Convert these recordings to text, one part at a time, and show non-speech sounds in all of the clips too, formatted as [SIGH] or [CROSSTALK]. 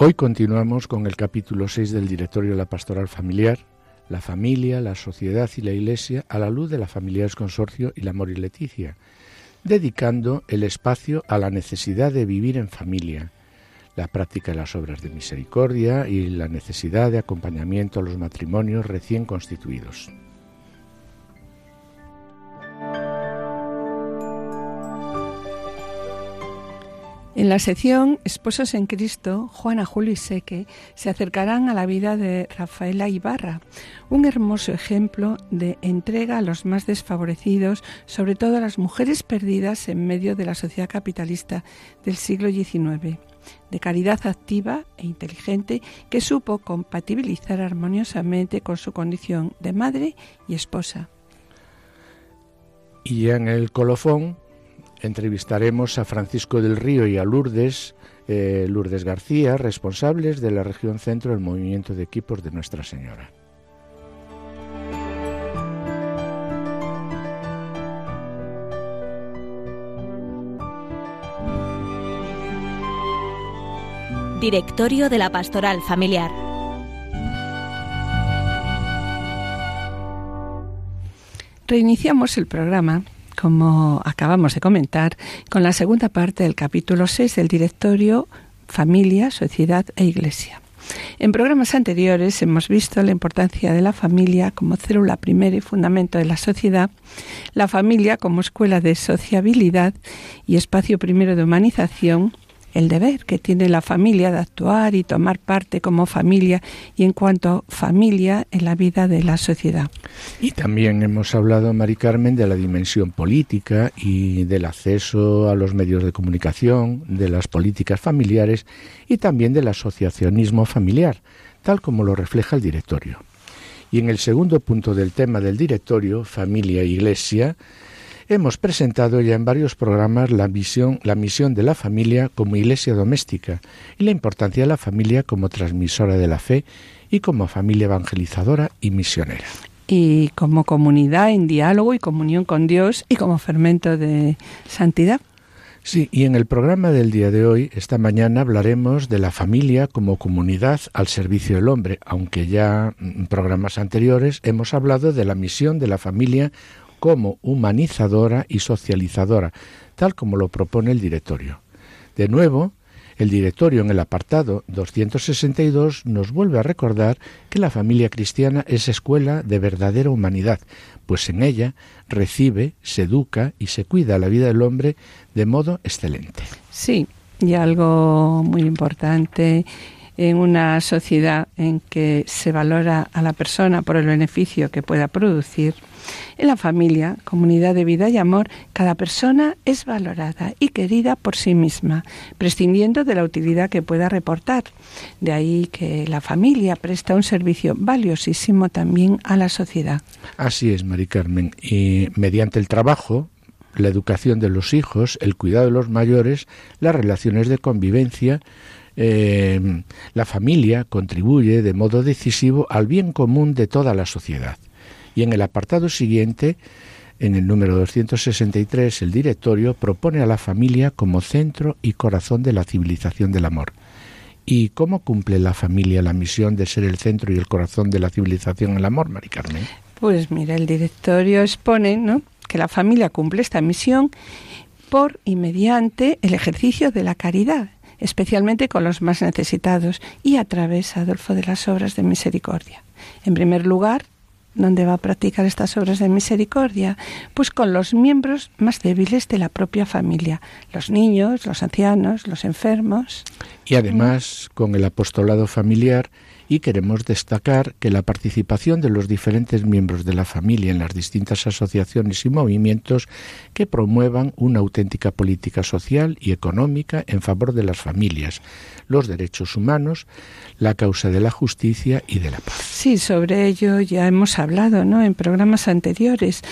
Hoy continuamos con el capítulo 6 del Directorio de la Pastoral Familiar, la familia, la sociedad y la Iglesia a la luz de la Familiares Consorcio y la Amor y Leticia, dedicando el espacio a la necesidad de vivir en familia, la práctica de las obras de misericordia y la necesidad de acompañamiento a los matrimonios recién constituidos. En la sección Esposos en Cristo, Juana, Julio y Seque se acercarán a la vida de Rafaela Ibarra, un hermoso ejemplo de entrega a los más desfavorecidos, sobre todo a las mujeres perdidas en medio de la sociedad capitalista del siglo XIX de caridad activa e inteligente que supo compatibilizar armoniosamente con su condición de madre y esposa. Y en el colofón entrevistaremos a Francisco del Río y a Lourdes, eh, Lourdes García, responsables de la región centro del movimiento de equipos de Nuestra Señora. Directorio de la Pastoral Familiar. Reiniciamos el programa, como acabamos de comentar, con la segunda parte del capítulo 6 del Directorio Familia, Sociedad e Iglesia. En programas anteriores hemos visto la importancia de la familia como célula primera y fundamento de la sociedad, la familia como escuela de sociabilidad y espacio primero de humanización, el deber que tiene la familia de actuar y tomar parte como familia y en cuanto familia en la vida de la sociedad. Y también hemos hablado, Mari Carmen, de la dimensión política y del acceso a los medios de comunicación, de las políticas familiares y también del asociacionismo familiar, tal como lo refleja el directorio. Y en el segundo punto del tema del directorio, familia e iglesia, Hemos presentado ya en varios programas la, misión de la familia como iglesia doméstica y la importancia de la familia como transmisora de la fe y como familia evangelizadora y misionera. Y como comunidad en diálogo y comunión con Dios y como fermento de santidad. Sí, y en el programa del día de hoy, esta mañana, hablaremos de la familia como comunidad al servicio del hombre, aunque ya en programas anteriores hemos hablado de la misión de la familia como humanizadora y socializadora, tal como lo propone el directorio. De nuevo, el directorio en el apartado 262 nos vuelve a recordar que la familia cristiana es escuela de verdadera humanidad, pues en ella recibe, se educa y se cuida la vida del hombre de modo excelente. Sí, y algo muy importante en una sociedad en que se valora a la persona por el beneficio que pueda producir, en la familia, comunidad de vida y amor, cada persona es valorada y querida por sí misma, prescindiendo de la utilidad que pueda reportar. De ahí que la familia presta un servicio valiosísimo también a la sociedad. Así es, Mari Carmen. Y mediante el trabajo, la educación de los hijos, el cuidado de los mayores, las relaciones de convivencia, eh, la familia contribuye de modo decisivo al bien común de toda la sociedad. Y en el apartado siguiente, en el número 263, el directorio propone a la familia como centro y corazón de la civilización del amor. ¿Y cómo cumple la familia la misión de ser el centro y el corazón de la civilización del amor, Mari Carmen? Pues mira, el directorio expone ¿no? que la familia cumple esta misión por y mediante el ejercicio de la caridad, especialmente con los más necesitados y a través, Adolfo, de las obras de misericordia. En primer lugar, ¿Dónde va a practicar estas obras de misericordia? Pues con los miembros más débiles de la propia familia, los niños, los ancianos, los enfermos. Y además con el apostolado familiar y queremos destacar que la participación de los diferentes miembros de la familia en las distintas asociaciones y movimientos que promuevan una auténtica política social y económica en favor de las familias, los derechos humanos, la causa de la justicia y de la paz. Sí, sobre ello ya hemos hablado, ¿no? En programas anteriores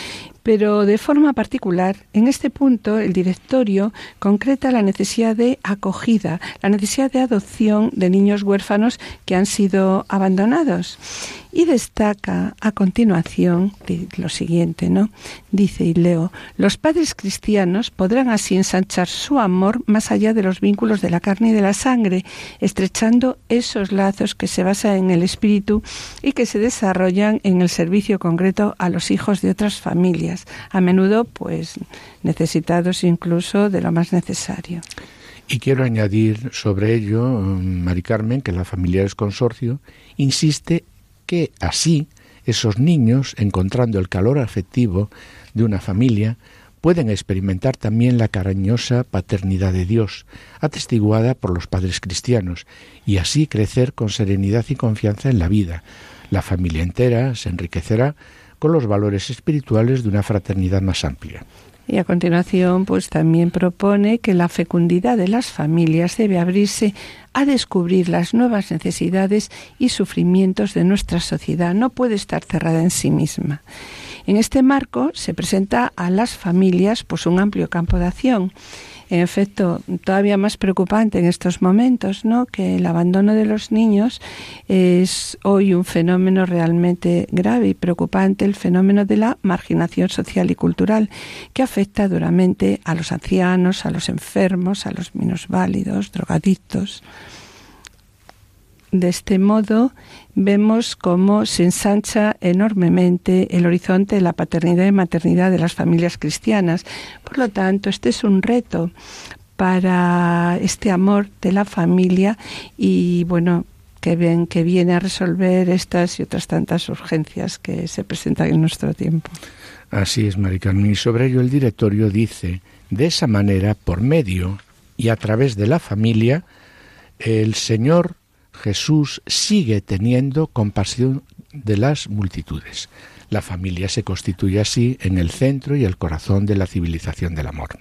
pero de forma particular, en este punto, el directorio concreta la necesidad de acogida, la necesidad de adopción de niños huérfanos que han sido abandonados y destaca a continuación lo siguiente, ¿no? Dice y leo, los padres cristianos podrán así ensanchar su amor más allá de los vínculos de la carne y de la sangre, estrechando esos lazos que se basan en el espíritu y que se desarrollan en el servicio concreto a los hijos de otras familias, a menudo pues necesitados incluso de lo más necesario. Y quiero añadir sobre ello, Mari Carmen, que la Familiares Consorcio insiste que así esos niños, encontrando el calor afectivo de una familia, pueden experimentar también la cariñosa paternidad de Dios, atestiguada por los padres cristianos, y así crecer con serenidad y confianza en la vida. La familia entera se enriquecerá con los valores espirituales de una fraternidad más amplia. Y a continuación, pues también propone que la fecundidad de las familias debe abrirse a descubrir las nuevas necesidades y sufrimientos de nuestra sociedad. No puede estar cerrada en sí misma. En este marco se presenta a las familias pues un amplio campo de acción en efecto, todavía más preocupante en estos momentos, ¿no? Que el abandono de los niños es hoy un fenómeno realmente grave y preocupante, el fenómeno de la marginación social y cultural, que afecta duramente a los ancianos, a los enfermos, a los minusválidos, drogadictos. De este modo, vemos cómo se ensancha enormemente el horizonte de la paternidad y maternidad de las familias cristianas. Por lo tanto, este es un reto para este amor de la familia y, bueno, que, ven, que viene a resolver estas y otras tantas urgencias que se presentan en nuestro tiempo. Así es, Maricarmen. Y sobre ello el directorio dice, de esa manera, por medio y a través de la familia, el Señor Jesús sigue teniendo compasión de las multitudes. La familia se constituye así en el centro y el corazón de la civilización del amor.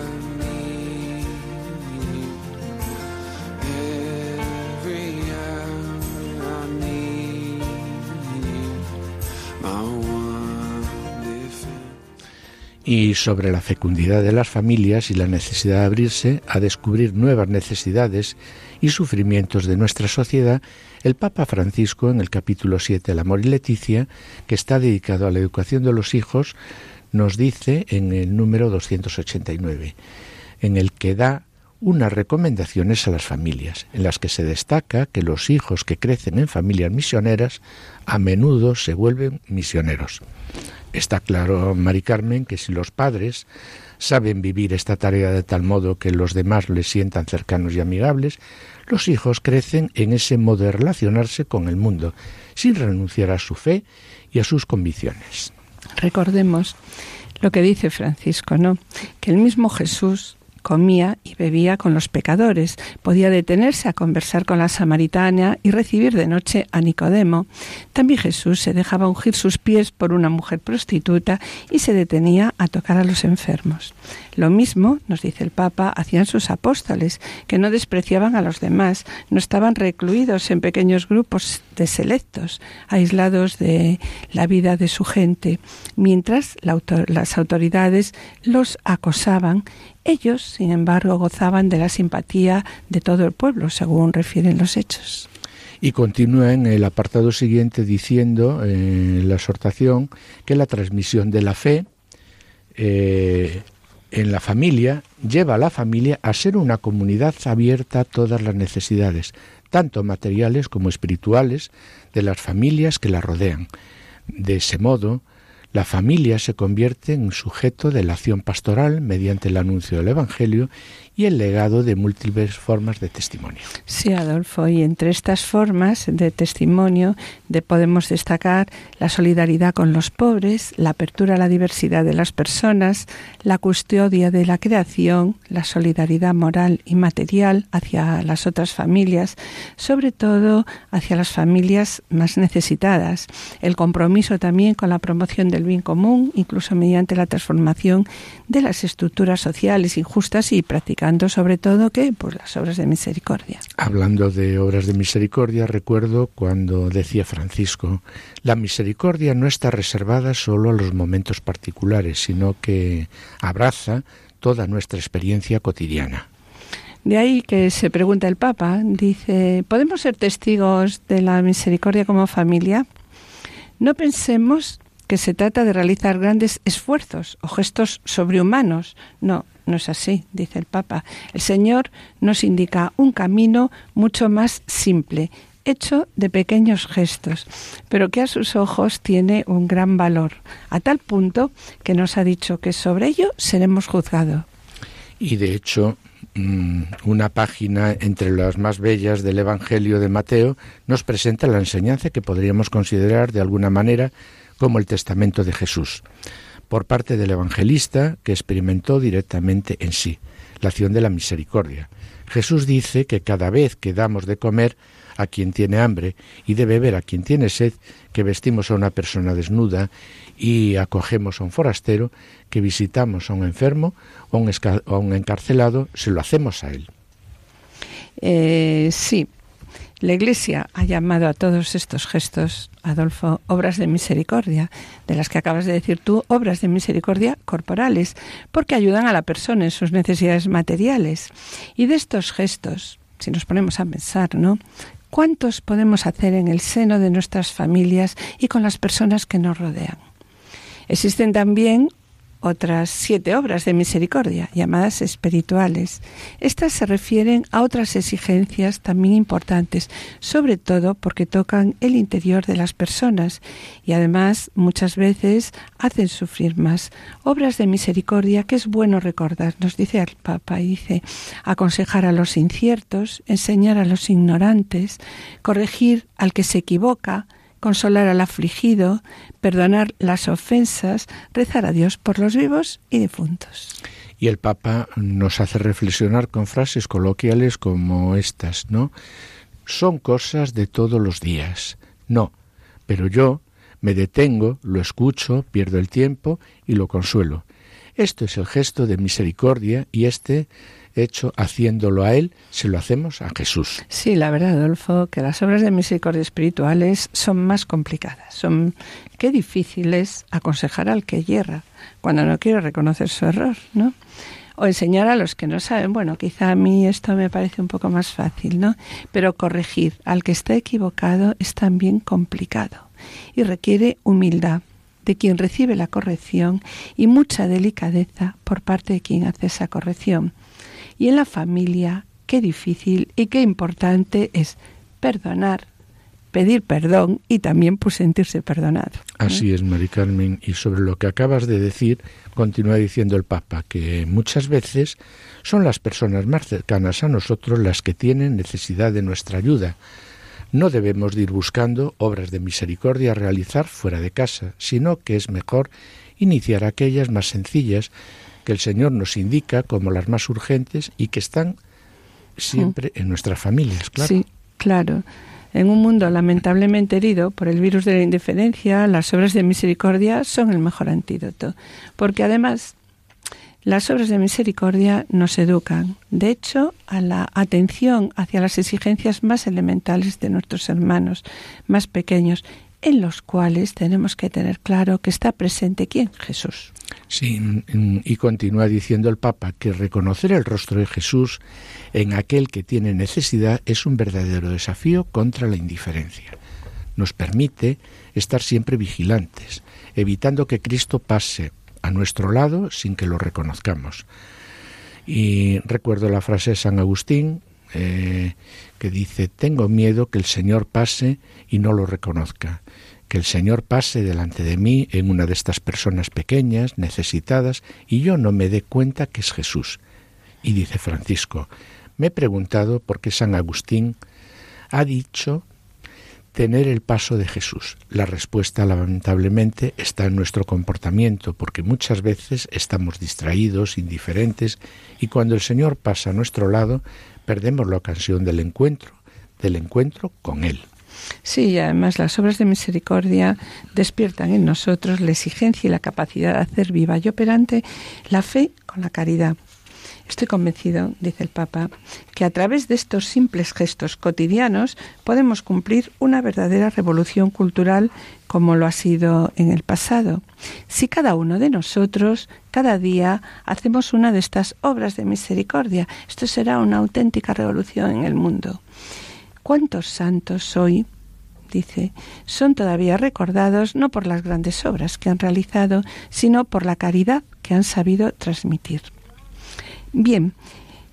y sobre la fecundidad de las familias y la necesidad de abrirse a descubrir nuevas necesidades y sufrimientos de nuestra sociedad, el Papa Francisco, en el capítulo 7, El amor y Leticia, que está dedicado a la educación de los hijos, nos dice en el número 289, en el que da unas recomendaciones a las familias, en las que se destaca que los hijos que crecen en familias misioneras a menudo se vuelven misioneros. Está claro, Mari Carmen, que si los padres saben vivir esta tarea de tal modo que los demás les sientan cercanos y amigables, los hijos crecen en ese modo de relacionarse con el mundo, sin renunciar a su fe y a sus convicciones. Recordemos lo que dice Francisco, ¿no? Que el mismo Jesús comía y bebía con los pecadores, podía detenerse a conversar con la samaritana y recibir de noche a Nicodemo. También Jesús se dejaba ungir sus pies por una mujer prostituta y se detenía a tocar a los enfermos. Lo mismo, nos dice el Papa, hacían sus apóstoles, que no despreciaban a los demás, no estaban recluidos en pequeños grupos de selectos, aislados de la vida de su gente, mientras las autoridades los acosaban ellos, sin embargo, gozaban de la simpatía de todo el pueblo, según refieren los hechos. Y continúa en el apartado siguiente diciendo, en la exhortación, que la transmisión de la fe eh, en la familia lleva a la familia a ser una comunidad abierta a todas las necesidades, tanto materiales como espirituales, de las familias que la rodean. De ese modo, la familia se convierte en sujeto de la acción pastoral mediante el anuncio del Evangelio y el legado de múltiples formas de testimonio. Sí, Adolfo, y entre estas formas de testimonio de podemos destacar la solidaridad con los pobres, la apertura a la diversidad de las personas, la custodia de la creación, la solidaridad moral y material hacia las otras familias, sobre todo hacia las familias más necesitadas, el compromiso también con la promoción del bien común, incluso mediante la transformación de las estructuras sociales injustas y prácticas sobre todo que pues las obras de misericordia. Hablando de obras de misericordia, recuerdo cuando decía Francisco, la misericordia no está reservada solo a los momentos particulares, sino que abraza toda nuestra experiencia cotidiana. De ahí que se pregunta el Papa, dice, ¿podemos ser testigos de la misericordia como familia? No pensemos que se trata de realizar grandes esfuerzos o gestos sobrehumanos. No, no es así, dice el Papa. El Señor nos indica un camino mucho más simple, hecho de pequeños gestos, pero que a sus ojos tiene un gran valor, a tal punto que nos ha dicho que sobre ello seremos juzgados. Y de hecho, mm, una página entre las más bellas del Evangelio de Mateo nos presenta la enseñanza que podríamos considerar de alguna manera como el testamento de Jesús por parte del evangelista que experimentó directamente en sí la acción de la misericordia. Jesús dice que cada vez que damos de comer a quien tiene hambre y de beber a quien tiene sed, que vestimos a una persona desnuda y acogemos a un forastero, que visitamos a un enfermo o a un, encarcelado, se lo hacemos a él. Eh, sí, la Iglesia ha llamado a todos estos gestos, Adolfo, obras de misericordia, de las que acabas de decir tú, obras de misericordia corporales, porque ayudan a la persona en sus necesidades materiales. Y de estos gestos, si nos ponemos a pensar, ¿no? ¿Cuántos podemos hacer en el seno de nuestras familias y con las personas que nos rodean? Existen también otras siete obras de misericordia, llamadas espirituales. Estas se refieren a otras exigencias también importantes, sobre todo porque tocan el interior de las personas y además muchas veces hacen sufrir más. Obras de misericordia que es bueno recordar, nos dice el Papa, y dice aconsejar a los inciertos, enseñar a los ignorantes, corregir al que se equivoca, consolar al afligido, perdonar las ofensas, rezar a Dios por los vivos y difuntos. Y el Papa nos hace reflexionar con frases coloquiales como estas, ¿no? Son cosas de todos los días. No, pero yo me detengo, lo escucho, pierdo el tiempo y lo consuelo. Esto es el gesto de misericordia y este hecho haciéndolo a Él, se lo hacemos a Jesús. Sí, la verdad, Adolfo, que las obras de misericordia espirituales son más complicadas. Son qué difícil es aconsejar al que hierra cuando no quiere reconocer su error, ¿no? O enseñar a los que no saben. Bueno, quizá a mí esto me parece un poco más fácil, ¿no? Pero corregir al que está equivocado es también complicado y requiere humildad de quien recibe la corrección y mucha delicadeza por parte de quien hace esa corrección. Y en la familia, qué difícil y qué importante es perdonar, pedir perdón y también pues sentirse perdonado. Así es, Mari Carmen. Y sobre lo que acabas de decir, continúa diciendo el Papa, que muchas veces son las personas más cercanas a nosotros las que tienen necesidad de nuestra ayuda. No debemos ir buscando obras de misericordia a realizar fuera de casa, sino que es mejor iniciar aquellas más sencillas que el Señor nos indica como las más urgentes y que están siempre en nuestras familias, claro. Sí, claro. En un mundo lamentablemente herido por el virus de la indiferencia, las obras de misericordia son el mejor antídoto, porque además las obras de misericordia nos educan, de hecho, a la atención hacia las exigencias más elementales de nuestros hermanos más pequeños, en los cuales tenemos que tener claro que está presente quién, Jesús. Sí, y continúa diciendo el Papa que reconocer el rostro de Jesús en aquel que tiene necesidad es un verdadero desafío contra la indiferencia. Nos permite estar siempre vigilantes, evitando que Cristo pase a nuestro lado sin que lo reconozcamos. Y recuerdo la frase de San Agustín eh, que dice, tengo miedo que el Señor pase y no lo reconozca, que el Señor pase delante de mí en una de estas personas pequeñas, necesitadas, y yo no me dé cuenta que es Jesús. Y dice Francisco, me he preguntado por qué San Agustín ha dicho tener el paso de Jesús. La respuesta, lamentablemente, está en nuestro comportamiento, porque muchas veces estamos distraídos, indiferentes, y cuando el Señor pasa a nuestro lado, perdemos la ocasión del encuentro, del encuentro con Él. Sí, además las obras de misericordia despiertan en nosotros la exigencia y la capacidad de hacer viva y operante la fe con la caridad. Estoy convencido, dice el Papa, que a través de estos simples gestos cotidianos podemos cumplir una verdadera revolución cultural como lo ha sido en el pasado. Si cada uno de nosotros, cada día, hacemos una de estas obras de misericordia, esto será una auténtica revolución en el mundo. ¿Cuántos santos hoy dice, son todavía recordados no por las grandes obras que han realizado, sino por la caridad que han sabido transmitir. Bien,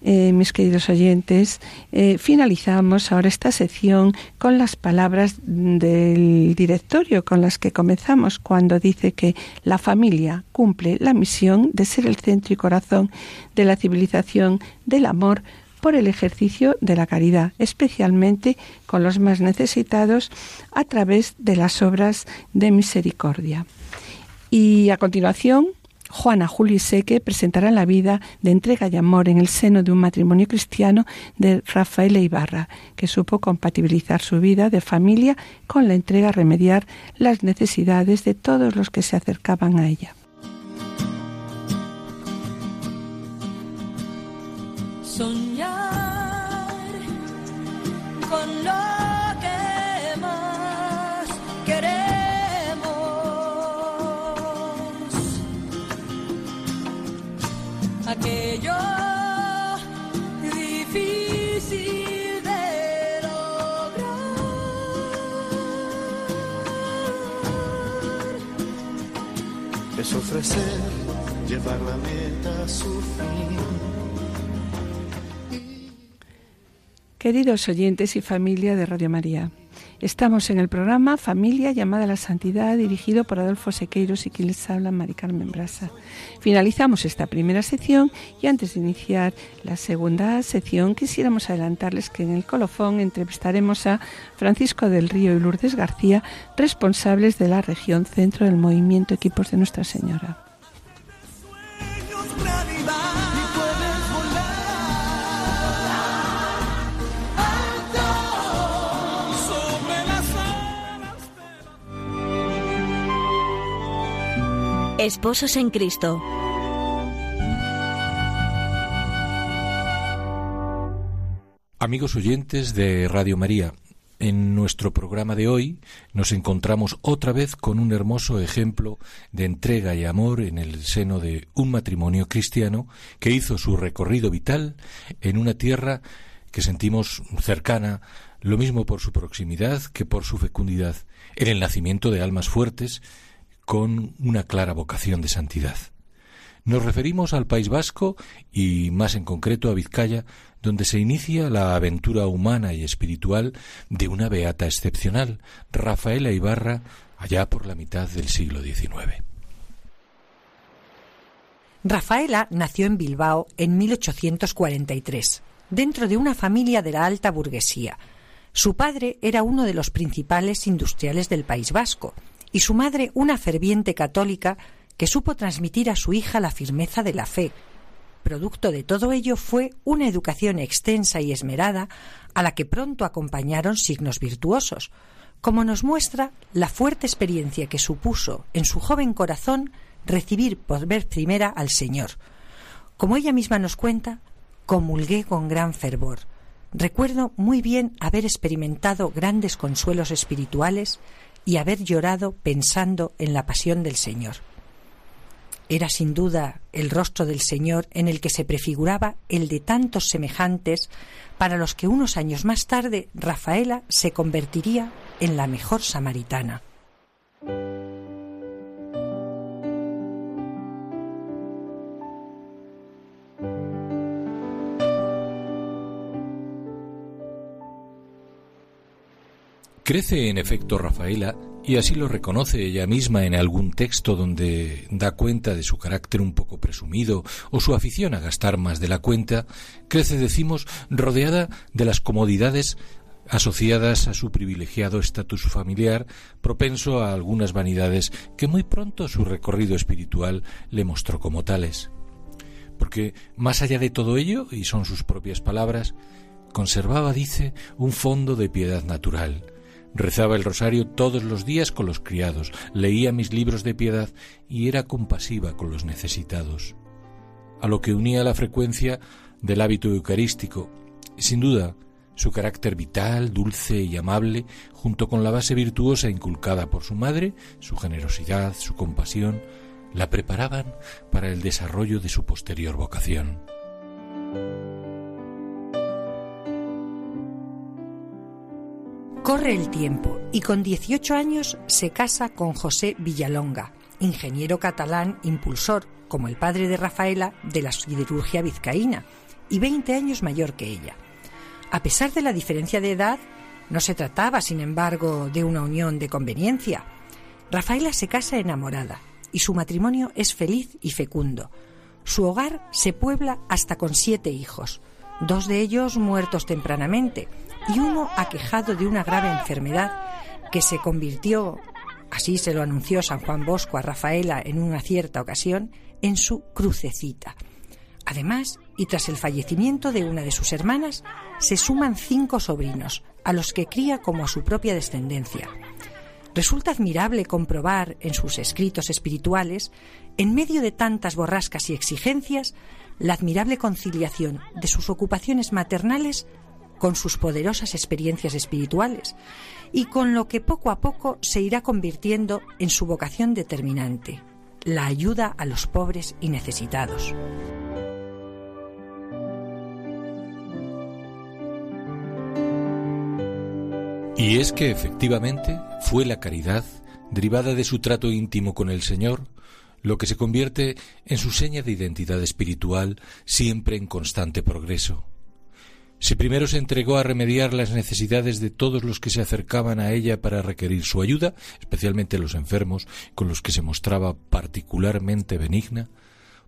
eh, mis queridos oyentes, eh, finalizamos ahora esta sección con las palabras del directorio con las que comenzamos cuando dice que la familia cumple la misión de ser el centro y corazón de la civilización del amor por el ejercicio de la caridad, especialmente con los más necesitados a través de las obras de misericordia. Y a continuación Juana Julio Seque presentará la vida de entrega y amor en el seno de un matrimonio cristiano de Rafael Ibarra, que supo compatibilizar su vida de familia con la entrega a remediar las necesidades de todos los que se acercaban a ella. Ofrecer, llevar la meta a su fin. Queridos oyentes y familia de Radio María, Estamos en el programa Familia llamada a la Santidad, dirigido por Adolfo Sequeiros y quien les habla, Mari Carmen Brasa. Finalizamos esta primera sección y antes de iniciar la segunda sección quisiéramos adelantarles que en el colofón entrevistaremos a Francisco del Río y Lourdes García, responsables de la región centro del movimiento Equipos de Nuestra Señora. Esposos en Cristo. Amigos oyentes de Radio María, en nuestro programa de hoy nos encontramos otra vez con un hermoso ejemplo de entrega y amor en el seno de un matrimonio cristiano que hizo su recorrido vital en una tierra que sentimos cercana, lo mismo por su proximidad que por su fecundidad, en el nacimiento de almas fuertes con una clara vocación de santidad. Nos referimos al País Vasco y más en concreto a Vizcaya, donde se inicia la aventura humana y espiritual de una beata excepcional, Rafaela Ibarra, allá por la mitad del siglo XIX. Rafaela nació en Bilbao en 1843, dentro de una familia de la alta burguesía. Su padre era uno de los principales industriales del País Vasco y su madre una ferviente católica que supo transmitir a su hija la firmeza de la fe. Producto de todo ello fue una educación extensa y esmerada a la que pronto acompañaron signos virtuosos, como nos muestra la fuerte experiencia que supuso en su joven corazón recibir por vez primera al Señor. Como ella misma nos cuenta, comulgué con gran fervor. Recuerdo muy bien haber experimentado grandes consuelos espirituales y haber llorado pensando en la pasión del Señor. Era sin duda el rostro del Señor en el que se prefiguraba el de tantos semejantes para los que unos años más tarde Rafaela se convertiría en la mejor samaritana. Crece en efecto Rafaela y así lo reconoce ella misma en algún texto donde da cuenta de su carácter un poco presumido o su afición a gastar más de la cuenta, crece, decimos, rodeada de las comodidades asociadas a su privilegiado estatus familiar, propenso a algunas vanidades que muy pronto su recorrido espiritual le mostró como tales. Porque más allá de todo ello, y son sus propias palabras, conservaba, dice, un fondo de piedad natural, Rezaba el rosario todos los días con los criados, leía mis libros de piedad y era compasiva con los necesitados. A lo que unía la frecuencia del hábito eucarístico, sin duda, su carácter vital, dulce y amable, junto con la base virtuosa inculcada por su madre, su generosidad, su compasión, la preparaban para el desarrollo de su posterior vocación. Corre el tiempo y con 18 años se casa con José Villalonga, ingeniero catalán impulsor, como el padre de Rafaela, de la siderurgia vizcaína, y 20 años mayor que ella. A pesar de la diferencia de edad, no se trataba, sin embargo, de una unión de conveniencia. Rafaela se casa enamorada y su matrimonio es feliz y fecundo. Su hogar se puebla hasta con siete hijos, dos de ellos muertos tempranamente, y uno aquejado de una grave enfermedad que se convirtió, así se lo anunció San Juan Bosco a Rafaela en una cierta ocasión, en su crucecita. Además, y tras el fallecimiento de una de sus hermanas, se suman cinco sobrinos, a los que cría como a su propia descendencia. Resulta admirable comprobar en sus escritos espirituales, en medio de tantas borrascas y exigencias, la admirable conciliación de sus ocupaciones maternales con sus poderosas experiencias espirituales y con lo que poco a poco se irá convirtiendo en su vocación determinante, la ayuda a los pobres y necesitados. Y es que efectivamente fue la caridad, derivada de su trato íntimo con el Señor, lo que se convierte en su seña de identidad espiritual siempre en constante progreso. Si primero se entregó a remediar las necesidades de todos los que se acercaban a ella para requerir su ayuda, especialmente los enfermos, con los que se mostraba particularmente benigna,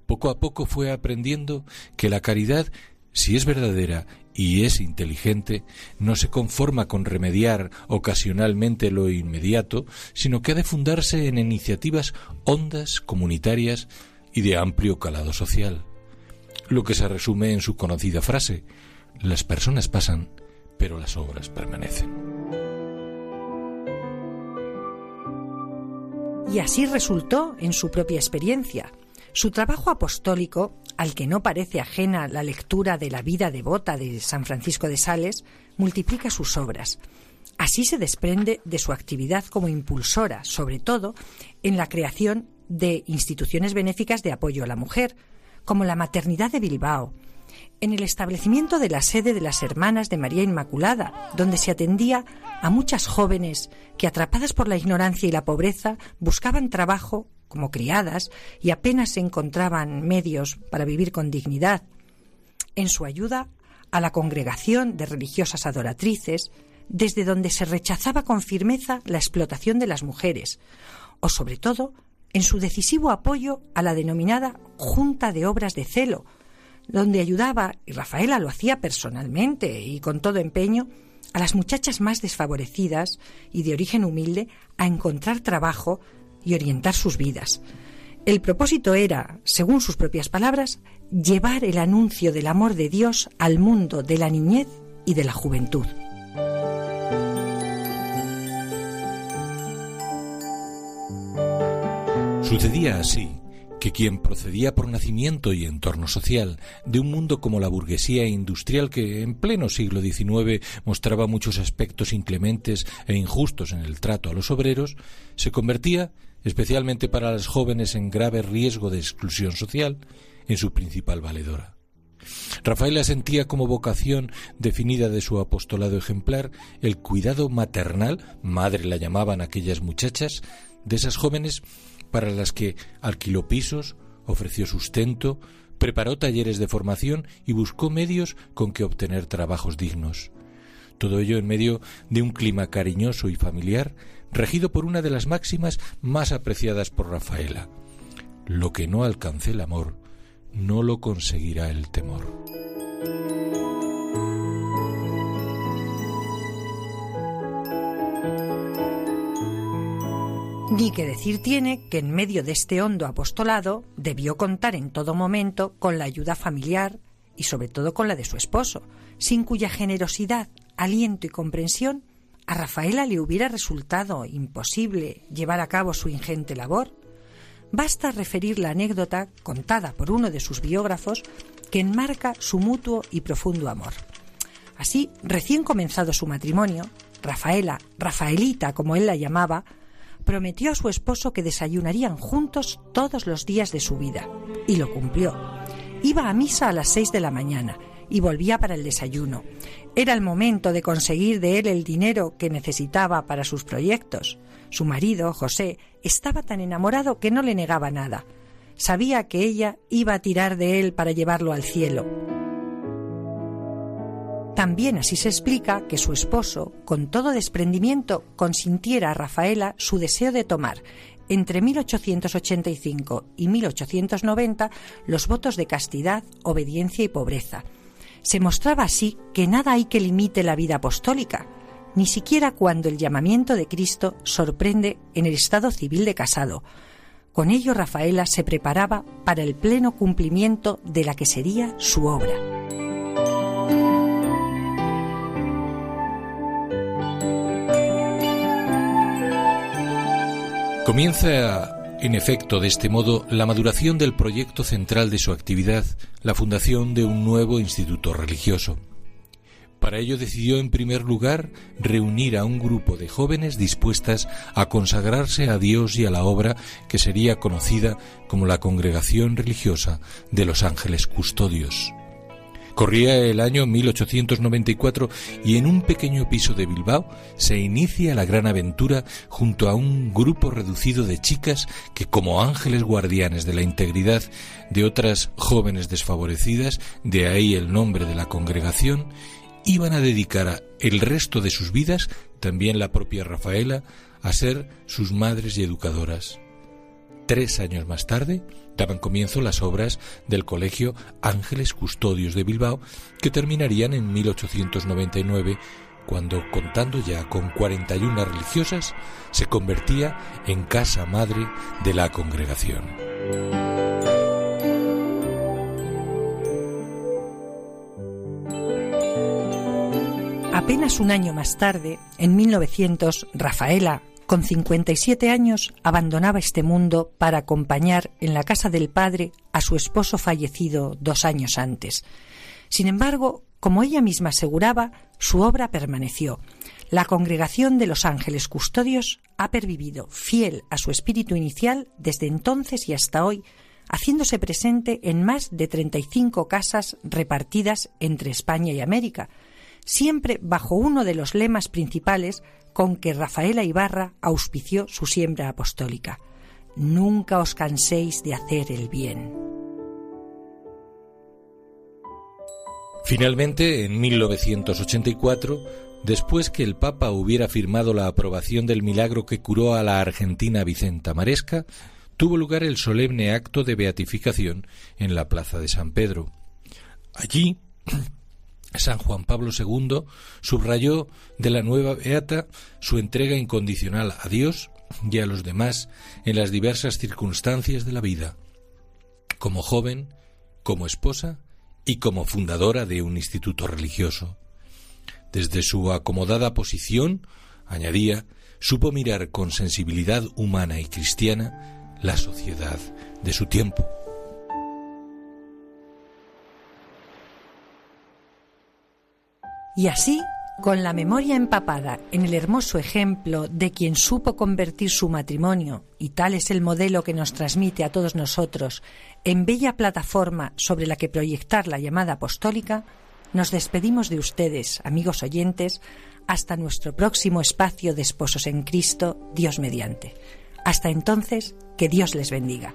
poco a poco fue aprendiendo que la caridad, si es verdadera y es inteligente, no se conforma con remediar ocasionalmente lo inmediato, sino que ha de fundarse en iniciativas hondas, comunitarias y de amplio calado social. Lo que se resume en su conocida frase las personas pasan, pero las obras permanecen. Y así resultó en su propia experiencia. Su trabajo apostólico, al que no parece ajena la lectura de la vida devota de San Francisco de Sales, multiplica sus obras. Así se desprende de su actividad como impulsora, sobre todo en la creación de instituciones benéficas de apoyo a la mujer, como la Maternidad de Bilbao, en el establecimiento de la sede de las Hermanas de María Inmaculada, donde se atendía a muchas jóvenes que, atrapadas por la ignorancia y la pobreza, buscaban trabajo como criadas y apenas encontraban medios para vivir con dignidad. En su ayuda a la congregación de religiosas adoratrices, desde donde se rechazaba con firmeza la explotación de las mujeres, o sobre todo en su decisivo apoyo a la denominada Junta de Obras de Celo, donde ayudaba, y Rafaela lo hacía personalmente y con todo empeño, a las muchachas más desfavorecidas y de origen humilde a encontrar trabajo y orientar sus vidas. El propósito era, según sus propias palabras, llevar el anuncio del amor de Dios al mundo de la niñez y de la juventud. Sucedía así que quien procedía por nacimiento y entorno social de un mundo como la burguesía industrial que en pleno siglo XIX mostraba muchos aspectos inclementes e injustos en el trato a los obreros, se convertía, especialmente para las jóvenes en grave riesgo de exclusión social, en su principal valedora. Rafaela sentía como vocación definida de su apostolado ejemplar el cuidado maternal, madre la llamaban aquellas muchachas, de esas jóvenes para las que alquiló pisos, ofreció sustento, preparó talleres de formación y buscó medios con que obtener trabajos dignos. Todo ello en medio de un clima cariñoso y familiar, regido por una de las máximas más apreciadas por Rafaela. Lo que no alcance el amor, no lo conseguirá el temor. Ni que decir tiene que en medio de este hondo apostolado debió contar en todo momento con la ayuda familiar y sobre todo con la de su esposo, sin cuya generosidad, aliento y comprensión a Rafaela le hubiera resultado imposible llevar a cabo su ingente labor. Basta referir la anécdota contada por uno de sus biógrafos que enmarca su mutuo y profundo amor. Así, recién comenzado su matrimonio, Rafaela, Rafaelita como él la llamaba, prometió a su esposo que desayunarían juntos todos los días de su vida. Y lo cumplió. Iba a misa a las seis de la mañana y volvía para el desayuno. Era el momento de conseguir de él el dinero que necesitaba para sus proyectos. Su marido, José, estaba tan enamorado que no le negaba nada. Sabía que ella iba a tirar de él para llevarlo al cielo. También así se explica que su esposo, con todo desprendimiento, consintiera a Rafaela su deseo de tomar, entre 1885 y 1890, los votos de castidad, obediencia y pobreza. Se mostraba así que nada hay que limite la vida apostólica, ni siquiera cuando el llamamiento de Cristo sorprende en el estado civil de casado. Con ello Rafaela se preparaba para el pleno cumplimiento de la que sería su obra. Comienza, en efecto, de este modo, la maduración del proyecto central de su actividad, la fundación de un nuevo instituto religioso. Para ello decidió, en primer lugar, reunir a un grupo de jóvenes dispuestas a consagrarse a Dios y a la obra que sería conocida como la Congregación Religiosa de los Ángeles Custodios. Corría el año 1894 y en un pequeño piso de Bilbao se inicia la gran aventura junto a un grupo reducido de chicas que como ángeles guardianes de la integridad de otras jóvenes desfavorecidas, de ahí el nombre de la congregación, iban a dedicar el resto de sus vidas, también la propia Rafaela, a ser sus madres y educadoras. Tres años más tarde daban comienzo las obras del Colegio Ángeles Custodios de Bilbao, que terminarían en 1899, cuando, contando ya con 41 religiosas, se convertía en casa madre de la congregación. Apenas un año más tarde, en 1900, Rafaela, con 57 años abandonaba este mundo para acompañar en la casa del padre a su esposo fallecido dos años antes. Sin embargo, como ella misma aseguraba, su obra permaneció. La congregación de los ángeles custodios ha pervivido fiel a su espíritu inicial desde entonces y hasta hoy, haciéndose presente en más de 35 casas repartidas entre España y América, siempre bajo uno de los lemas principales con que Rafaela Ibarra auspició su siembra apostólica. Nunca os canséis de hacer el bien. Finalmente, en 1984, después que el Papa hubiera firmado la aprobación del milagro que curó a la argentina Vicenta Maresca, tuvo lugar el solemne acto de beatificación en la Plaza de San Pedro. Allí, San Juan Pablo II subrayó de la nueva beata su entrega incondicional a Dios y a los demás en las diversas circunstancias de la vida, como joven, como esposa y como fundadora de un instituto religioso. Desde su acomodada posición, añadía, supo mirar con sensibilidad humana y cristiana la sociedad de su tiempo. Y así, con la memoria empapada en el hermoso ejemplo de quien supo convertir su matrimonio, y tal es el modelo que nos transmite a todos nosotros, en bella plataforma sobre la que proyectar la llamada apostólica, nos despedimos de ustedes, amigos oyentes, hasta nuestro próximo espacio de esposos en Cristo, Dios mediante. Hasta entonces, que Dios les bendiga.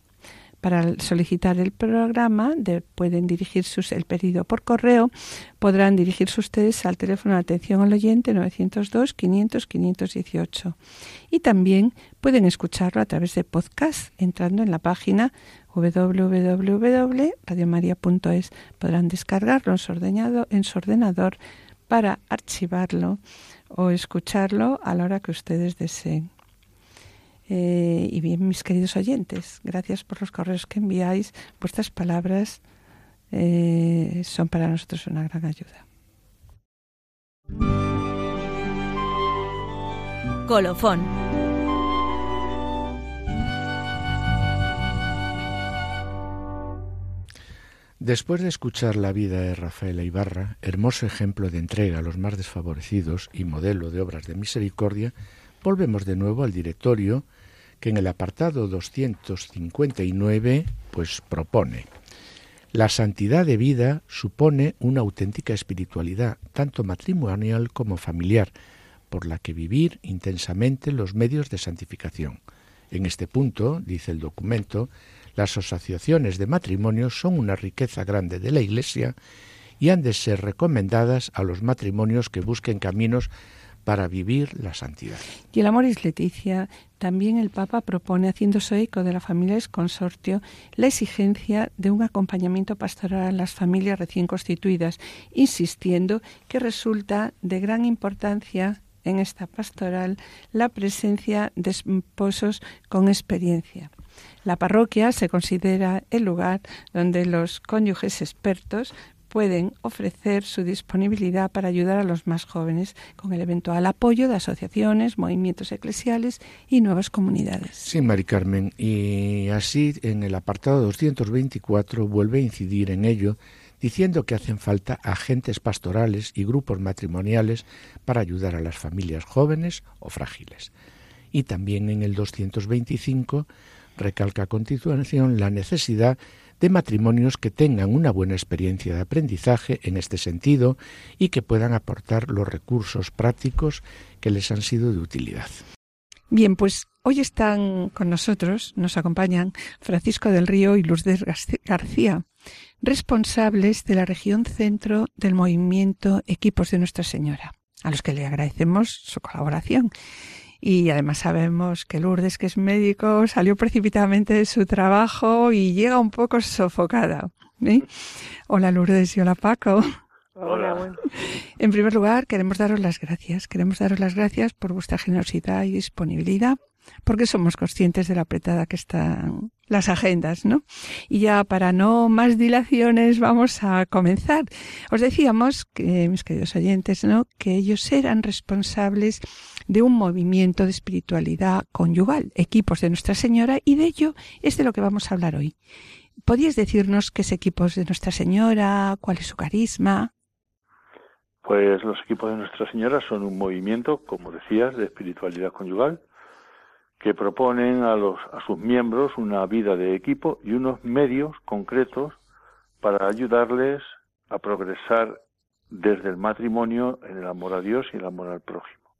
Para solicitar el programa pueden dirigir el pedido por correo, podrán dirigirse ustedes al teléfono de atención al oyente 902 500 518 y también pueden escucharlo a través de podcast entrando en la página www.radiomaria.es. Podrán descargarlo en su ordenador para archivarlo o escucharlo a la hora que ustedes deseen. Eh, y bien, mis queridos oyentes, gracias por los correos que enviáis. Vuestras palabras eh, son para nosotros una gran ayuda. Colofón. Después de escuchar la vida de Rafaela Ibarra, hermoso ejemplo de entrega a los más desfavorecidos y modelo de obras de misericordia, volvemos de nuevo al directorio que en el apartado 259 pues propone la santidad de vida supone una auténtica espiritualidad, tanto matrimonial como familiar, por la que vivir intensamente los medios de santificación. En este punto, dice el documento, las asociaciones de matrimonio son una riqueza grande de la Iglesia y han de ser recomendadas a los matrimonios que busquen caminos para vivir la santidad. Y el amor es Leticia, también el Papa propone, haciéndose eco de la familia es consortio, la exigencia de un acompañamiento pastoral a las familias recién constituidas, insistiendo que resulta de gran importancia en esta pastoral la presencia de esposos con experiencia. La parroquia se considera el lugar donde los cónyuges expertos pueden ofrecer su disponibilidad para ayudar a los más jóvenes con el eventual apoyo de asociaciones, movimientos eclesiales y nuevas comunidades. Sí, Mari Carmen, y así en el apartado 224 vuelve a incidir en ello diciendo que hacen falta agentes pastorales y grupos matrimoniales para ayudar a las familias jóvenes o frágiles. Y también en el 225 recalca a continuación la necesidad de matrimonios que tengan una buena experiencia de aprendizaje en este sentido y que puedan aportar los recursos prácticos que les han sido de utilidad. Bien, pues hoy están con nosotros, nos acompañan Francisco del Río y Lourdes García, responsables de la región centro del movimiento Equipos de Nuestra Señora, a los que le agradecemos su colaboración. Y además sabemos que Lourdes, que es médico, salió precipitadamente de su trabajo y llega un poco sofocada. ¿eh? Hola Lourdes y hola Paco. Hola. En primer lugar, queremos daros las gracias. Queremos daros las gracias por vuestra generosidad y disponibilidad porque somos conscientes de la apretada que están las agendas, ¿no? Y ya para no más dilaciones vamos a comenzar. Os decíamos mis queridos oyentes, ¿no? Que ellos eran responsables de un movimiento de espiritualidad conyugal, equipos de Nuestra Señora, y de ello es de lo que vamos a hablar hoy. ¿Podrías decirnos qué es equipos de Nuestra Señora? ¿Cuál es su carisma? Pues los equipos de Nuestra Señora son un movimiento, como decías, de espiritualidad conyugal que proponen a, los, a sus miembros una vida de equipo y unos medios concretos para ayudarles a progresar desde el matrimonio en el amor a Dios y el amor al prójimo.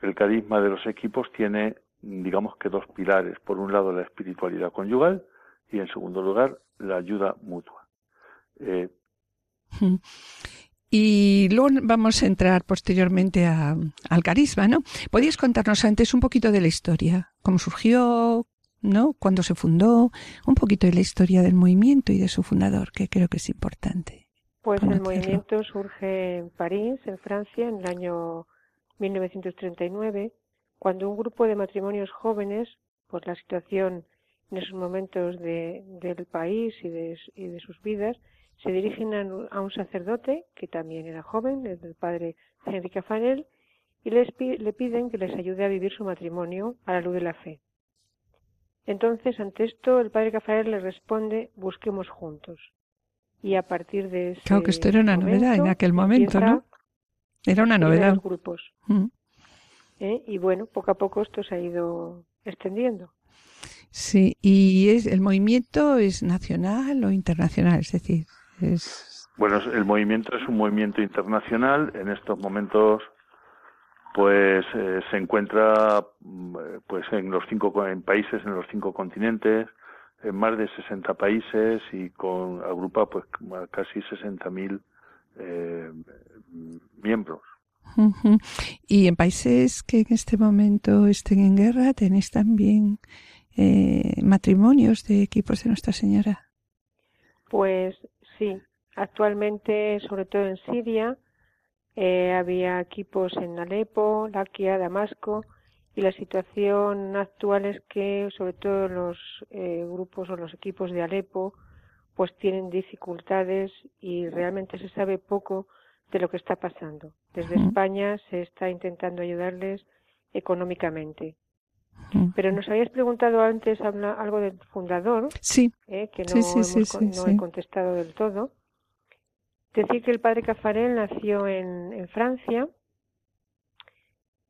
El carisma de los equipos tiene, digamos que dos pilares. Por un lado, la espiritualidad conyugal y, en segundo lugar, la ayuda mutua. Eh, y luego vamos a entrar posteriormente al carisma, ¿no? ¿Podrías contarnos antes un poquito de la historia? ¿Cómo surgió? ¿No? ¿Cuándo se fundó? Un poquito de la historia del movimiento y de su fundador, que creo que es importante. Pues el movimiento surge en París, en Francia, en el año 1939, cuando un grupo de matrimonios jóvenes, por la situación en esos momentos del país y de, y de sus vidas, se dirigen a un sacerdote, que también era joven, el padre Enrique Fanel, y les, le piden que les ayude a vivir su matrimonio a la luz de la fe. Entonces, ante esto, el padre Cafarel le responde, busquemos juntos. Y a partir de ese Claro que esto era una novedad en aquel momento, ¿no? Era una novedad. Los grupos. Mm. ¿Eh? Y bueno, poco a poco esto se ha ido extendiendo. Sí, y es, el movimiento es nacional o internacional, es decir, es... Bueno, el movimiento es un movimiento internacional. En estos momentos pues eh, se encuentra mm, pues en los cinco en países en los cinco continentes en más de 60 países y con agrupa pues casi 60.000 eh, miembros. Y en países que en este momento estén en guerra tenéis también eh, matrimonios de equipos de Nuestra Señora pues sí actualmente sobre todo en Siria eh, había equipos en Alepo, Laquia, Damasco y la situación actual es que sobre todo los eh, grupos o los equipos de Alepo pues tienen dificultades y realmente se sabe poco de lo que está pasando. Desde España se está intentando ayudarles económicamente. Pero nos habías preguntado antes algo del fundador, sí. Eh, que no, no he contestado del todo. Decir que el padre Cafarel nació en, en Francia,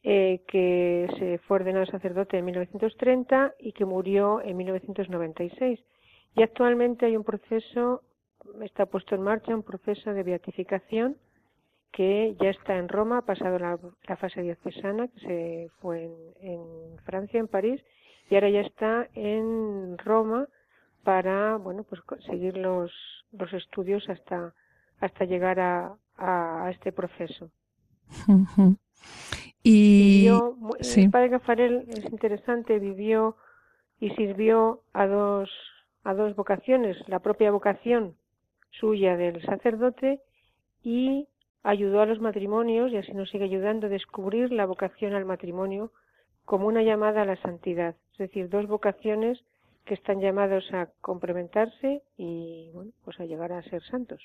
eh, que se fue ordenado sacerdote en 1930 y que murió en 1996. Y actualmente hay un proceso, está puesto en marcha un proceso de beatificación que ya está en Roma, ha pasado la, fase diocesana, que se fue en, en, Francia, en París, y ahora ya está en Roma para, bueno, pues seguir los, los estudios hasta hasta llegar a, a, este proceso. Y el padre Gafarel es interesante, vivió y sirvió a dos, a dos vocaciones, la propia vocación suya del sacerdote y ayudó a los matrimonios y así nos sigue ayudando a descubrir la vocación al matrimonio como una llamada a la santidad, es decir, dos vocaciones que están llamados a complementarse y bueno, pues a llegar a ser santos.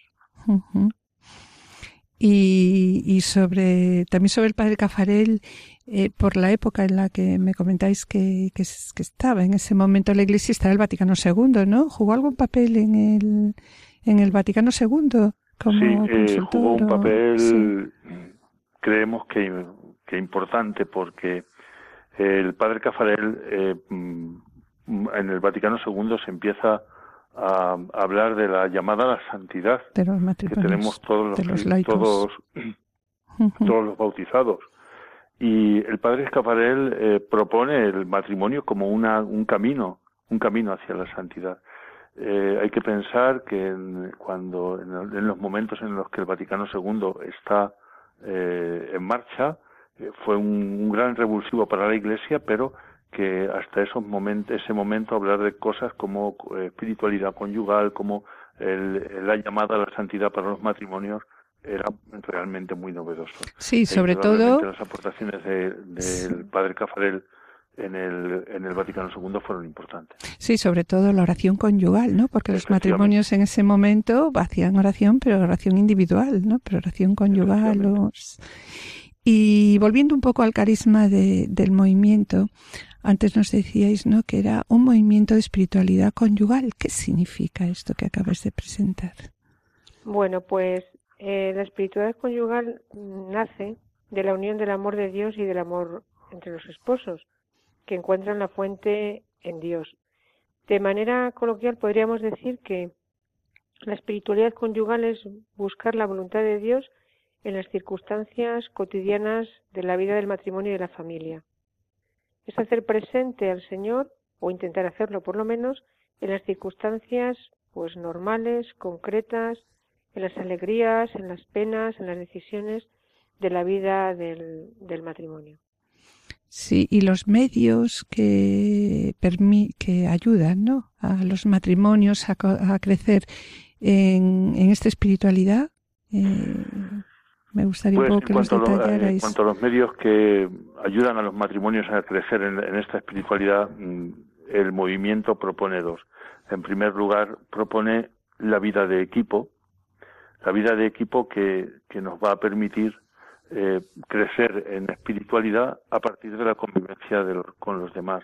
Y, y, sobre también sobre el padre Cafarel, eh, por la época en la que me comentáis que, que, estaba, en ese momento la Iglesia estaba el Vaticano II, ¿no? ¿Jugó algún papel en el, en el Vaticano II? Como sí, eh, jugó un papel, creemos que, que importante, porque el padre Cafarel eh, en el Vaticano II se empieza a, hablar de la llamada a la santidad que tenemos todos los, todos, todos los bautizados. Y el padre Escaparel eh, propone el matrimonio como una, un camino, un camino hacia la santidad. Eh, hay que pensar que cuando en, los momentos en los que el Vaticano II está eh, en marcha fue un, un, gran revulsivo para la Iglesia, pero que hasta esos momentos, ese momento hablar de cosas como eh, espiritualidad conyugal, como el, la llamada a la santidad para los matrimonios, era realmente muy novedoso. Sí, sobre todo. Las aportaciones del padre Cafarel en el, en el Vaticano II fueron importantes. Sí, sobre todo la oración conyugal, ¿no? Porque los matrimonios en ese momento hacían oración, pero oración individual, ¿no? Pero oración conyugal. Los... Y volviendo un poco al carisma de, del movimiento, antes nos decíais, ¿no? Que era un movimiento de espiritualidad conyugal. ¿Qué significa esto que acabas de presentar? Bueno, pues eh, la espiritualidad conyugal nace de la unión del amor de Dios y del amor entre los esposos, que encuentran la fuente en Dios. De manera coloquial podríamos decir que la espiritualidad conyugal es buscar la voluntad de Dios en las circunstancias cotidianas de la vida del matrimonio y de la familia es hacer presente al Señor, o intentar hacerlo por lo menos, en las circunstancias pues normales, concretas, en las alegrías, en las penas, en las decisiones de la vida del, matrimonio. Sí, y los medios que, que ayudan ¿no? a los matrimonios a, crecer en, en, esta espiritualidad, eh, me gustaría pues, que los detallarais. En cuanto a los medios que ayudan a los matrimonios a crecer en, esta espiritualidad, mm, el movimiento propone dos. En primer lugar, propone la vida de equipo, la vida de equipo que, que nos va a permitir eh, crecer en espiritualidad a partir de la convivencia con los demás.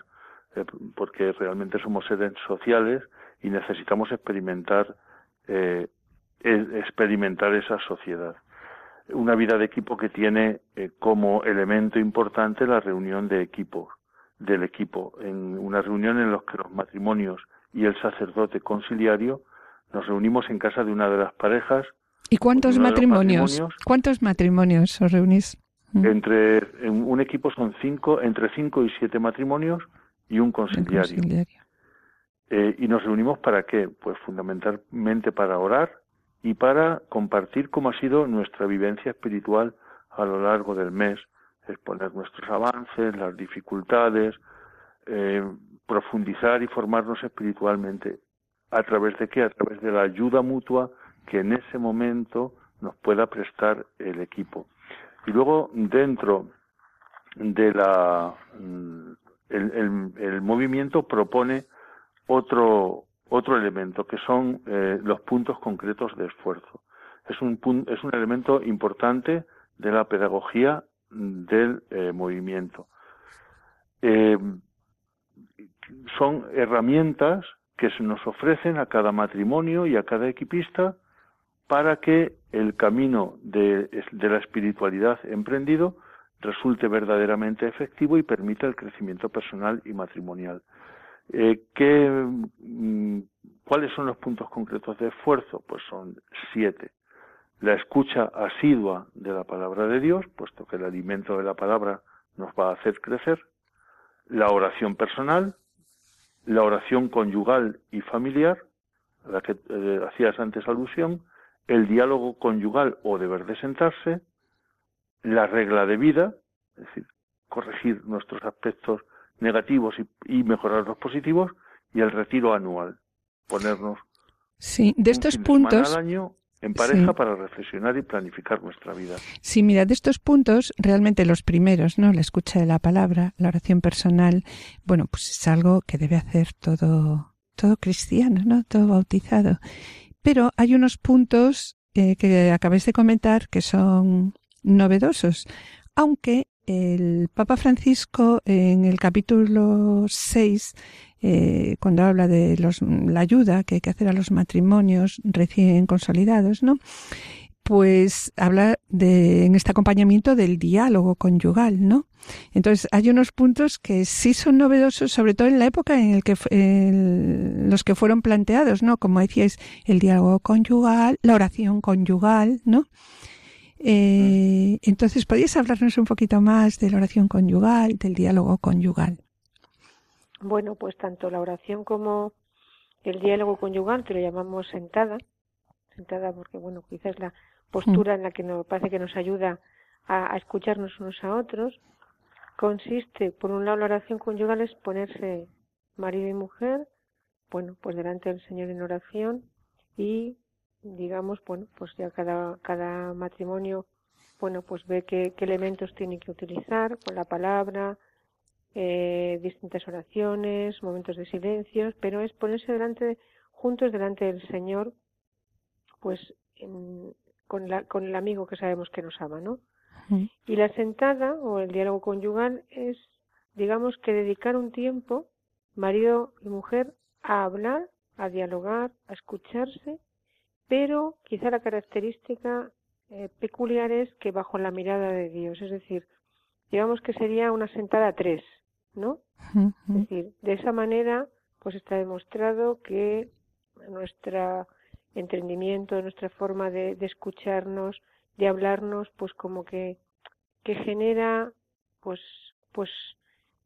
eh, porque realmente somos seres sociales y necesitamos experimentar eh, experimentar esa sociedad. Una vida de equipo que tiene eh, como elemento importante la reunión de equipo, del equipo, en una reunión en la que los matrimonios y el sacerdote conciliario nos reunimos en casa de una de las parejas. ¿Y cuántos matrimonios, ¿Cuántos matrimonios os reunís? Mm. Entre en un equipo son cinco, entre cinco y siete matrimonios y un conciliario. Eh, y nos reunimos para qué? Pues fundamentalmente para orar y para compartir cómo ha sido nuestra vivencia espiritual a lo largo del mes, exponer nuestros avances, las dificultades, eh, profundizar y formarnos espiritualmente. ¿A través de qué? A través de la ayuda mutua que en ese momento nos pueda prestar el equipo. Y luego, dentro de la. Mm, el, movimiento propone otro, otro elemento, que son eh, los puntos concretos de esfuerzo. Es un, es un elemento importante de la pedagogía del eh, movimiento. Eh, son herramientas que se nos ofrecen a cada matrimonio y a cada equipista para que el camino de, la espiritualidad emprendido resulte verdaderamente efectivo y permita el crecimiento personal y matrimonial. Eh, mm, ¿Cuáles son los puntos concretos de esfuerzo? Pues son siete. La escucha asidua de la palabra de Dios, puesto que el alimento de la palabra nos va a hacer crecer. La oración personal, la oración conyugal y familiar, a la que eh, hacías antes alusión, el diálogo conyugal o deber de sentarse, la regla de vida, es decir, corregir nuestros aspectos negativos y, mejorar los positivos, y el retiro anual, ponernos sí, de estos puntos al año en pareja para reflexionar y planificar nuestra vida. Sí, mira, de estos puntos, realmente los primeros, ¿no? La escucha de la palabra, la oración personal, bueno, pues es algo que debe hacer todo, todo cristiano, ¿no? Todo bautizado. Pero hay unos puntos eh, que acabáis de comentar que son novedosos, aunque el Papa Francisco en el capítulo 6, eh, cuando habla de la ayuda que hay que hacer a los matrimonios recién consolidados, ¿no? Pues habla de, en este acompañamiento del diálogo conyugal, ¿no? Entonces, hay unos puntos que sí son novedosos, sobre todo en la época en el que los que fueron planteados, ¿no? Como decíais, el diálogo conyugal, la oración conyugal, ¿no? Eh, entonces, ¿podríais hablarnos un poquito más de la oración conyugal, del diálogo conyugal? Bueno, pues tanto la oración como el diálogo conyugal, que lo llamamos sentada, sentada porque, bueno, quizás la postura en la que nos parece que nos ayuda a, escucharnos unos a otros, consiste, por un lado, la oración conyugal es ponerse marido y mujer, bueno, pues delante del Señor en oración y, digamos, bueno, pues ya cada, cada matrimonio, bueno, pues ve qué, elementos tiene que utilizar con la palabra, eh, distintas oraciones, momentos de silencio, pero es ponerse delante, juntos delante del Señor, pues en, con, la, con el amigo que sabemos que nos ama, ¿no? Y la sentada o el diálogo conyugal es, digamos, que dedicar un tiempo, marido y mujer, a hablar, a dialogar, a escucharse, pero quizá la característica eh, peculiar es que bajo la mirada de Dios, es decir, digamos que sería una sentada a tres, ¿no? Es decir, de esa manera, pues está demostrado que nuestra entendimiento, nuestra forma de, escucharnos, de hablarnos, pues como que, que genera, pues, pues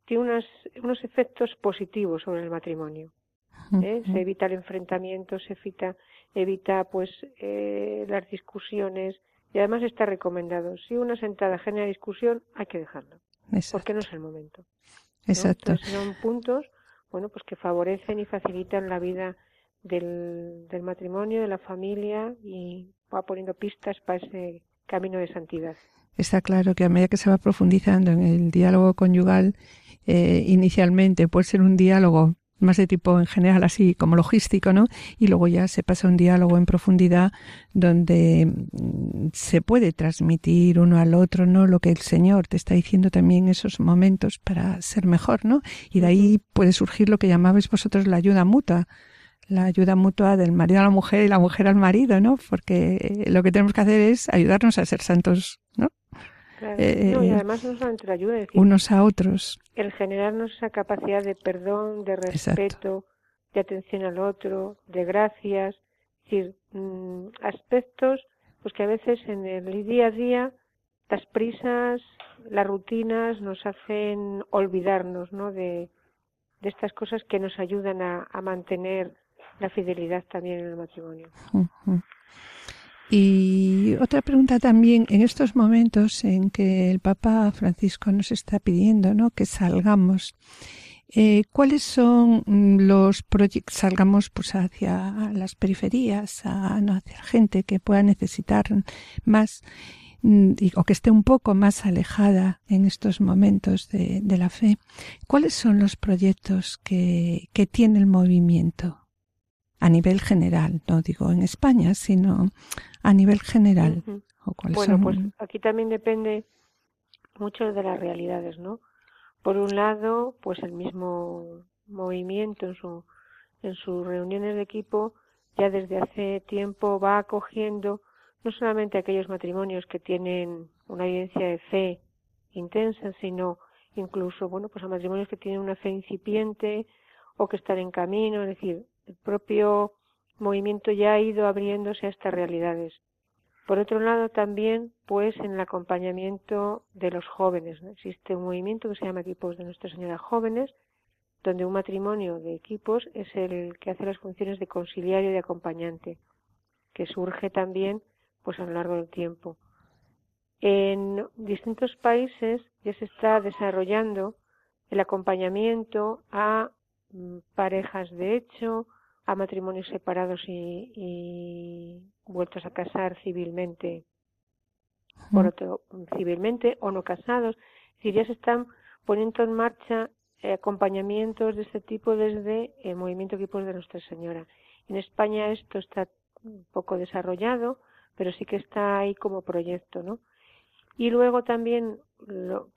tiene unas, unos efectos positivos sobre el matrimonio. ¿eh? Se evita el enfrentamiento, se evita, evita pues eh, las discusiones y además está recomendado. Si una sentada genera discusión, hay que dejarlo, porque no es el momento. Exacto. son puntos, bueno, pues que favorecen y facilitan la vida del, del matrimonio, de la familia y va poniendo pistas para ese camino de santidad. Está claro que a medida que se va profundizando en el diálogo conyugal, eh, inicialmente puede ser un diálogo más de tipo en general así como logístico, ¿no? Y luego ya se pasa a un diálogo en profundidad donde mm, se puede transmitir uno al otro, ¿no? Lo que el Señor te está diciendo también en esos momentos para ser mejor, ¿no? Y de ahí puede surgir lo que llamabais vosotros la ayuda mutua, la ayuda mutua del marido a la mujer y la mujer al marido, ¿no? Porque lo que tenemos que hacer es ayudarnos a ser santos, ¿no? Eh, y además no solamente la ayuda, unos a otros. El generarnos esa capacidad de perdón, de respeto, de atención al otro, de gracias, es decir, mm, aspectos pues que a veces en el día a día las prisas, las rutinas nos hacen olvidarnos, ¿no? De, de estas cosas que nos ayudan a, a mantener la fidelidad también en el matrimonio. Y otra pregunta también, en estos momentos en que el Papa Francisco nos está pidiendo ¿no? que salgamos, eh, ¿cuáles son los proyectos, salgamos pues hacia las periferias, a, no, hacia gente que pueda necesitar más mm, o que esté un poco más alejada en estos momentos de, de la fe? ¿Cuáles son los proyectos que, que tiene el movimiento? A nivel general, no digo en España, sino a nivel general. bueno, pues aquí también depende mucho de las realidades, ¿no? Por un lado, pues el mismo movimiento en, su, en sus reuniones de equipo ya desde hace tiempo va acogiendo no solamente aquellos matrimonios que tienen una evidencia de fe intensa, sino incluso, bueno, pues a matrimonios que tienen una fe incipiente o que están en camino, es decir, el propio movimiento ya ha ido abriéndose a estas realidades. Por otro lado, también, pues, en el acompañamiento de los jóvenes. Existe un movimiento que se llama Equipos de Nuestra Señora Jóvenes, donde un matrimonio de equipos es el que hace las funciones de conciliario y de acompañante, que surge también, pues, a lo largo del tiempo. En distintos países ya se está desarrollando el acompañamiento a mm, parejas de hecho, a matrimonios separados y, vueltos a casar civilmente, por otro, civilmente o no casados. Es ya se están poniendo en marcha eh, acompañamientos de este tipo desde el movimiento Equipos de Nuestra Señora. En España esto está un poco desarrollado, pero sí que está ahí como proyecto, ¿no? Y luego también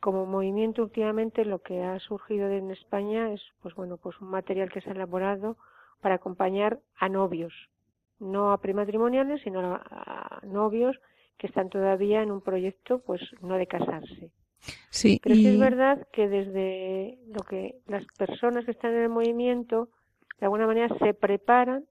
como movimiento últimamente lo que ha surgido en España es pues bueno pues un material que se ha elaborado para acompañar a novios, no a prematrimoniales, sino a, novios que están todavía en un proyecto, pues no de casarse. Sí, Pero sí es verdad que desde lo que las personas que están en el movimiento, de alguna manera se preparan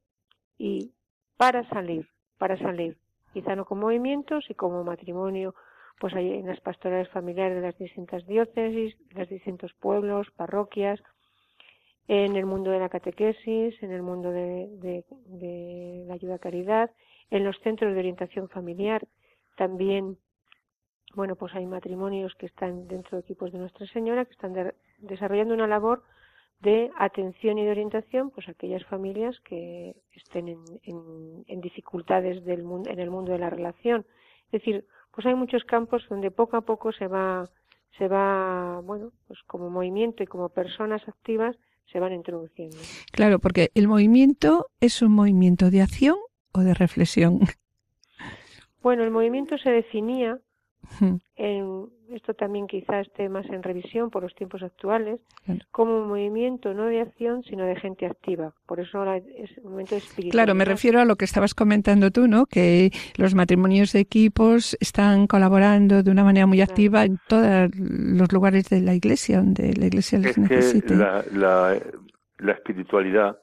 y para salir, para salir, quizá no como movimientos y como matrimonio, pues hay en las pastorales familiares de las distintas diócesis, de los distintos pueblos, parroquias, en el mundo de la catequesis, en el mundo de, la ayuda a caridad, en los centros de orientación familiar. También, bueno, pues hay matrimonios que están dentro de equipos de Nuestra Señora que están desarrollando una labor de atención y de orientación pues a aquellas familias que estén en, dificultades del mundo, en el mundo de la relación. Es decir, pues hay muchos campos donde poco a poco se va, se va, bueno, pues como movimiento y como personas activas se van introduciendo. Claro, porque el movimiento es un movimiento de acción o de reflexión. Bueno, el movimiento se definía, en, esto también quizás esté más en revisión por los tiempos actuales, como un movimiento no de acción, sino de gente activa. Por eso ahora es un momento espiritual. Claro, me refiero a lo que estabas comentando tú, ¿no? Que los matrimonios de equipos están colaborando de una manera muy activa en todos los lugares de la iglesia, donde la iglesia les necesite. la, la espiritualidad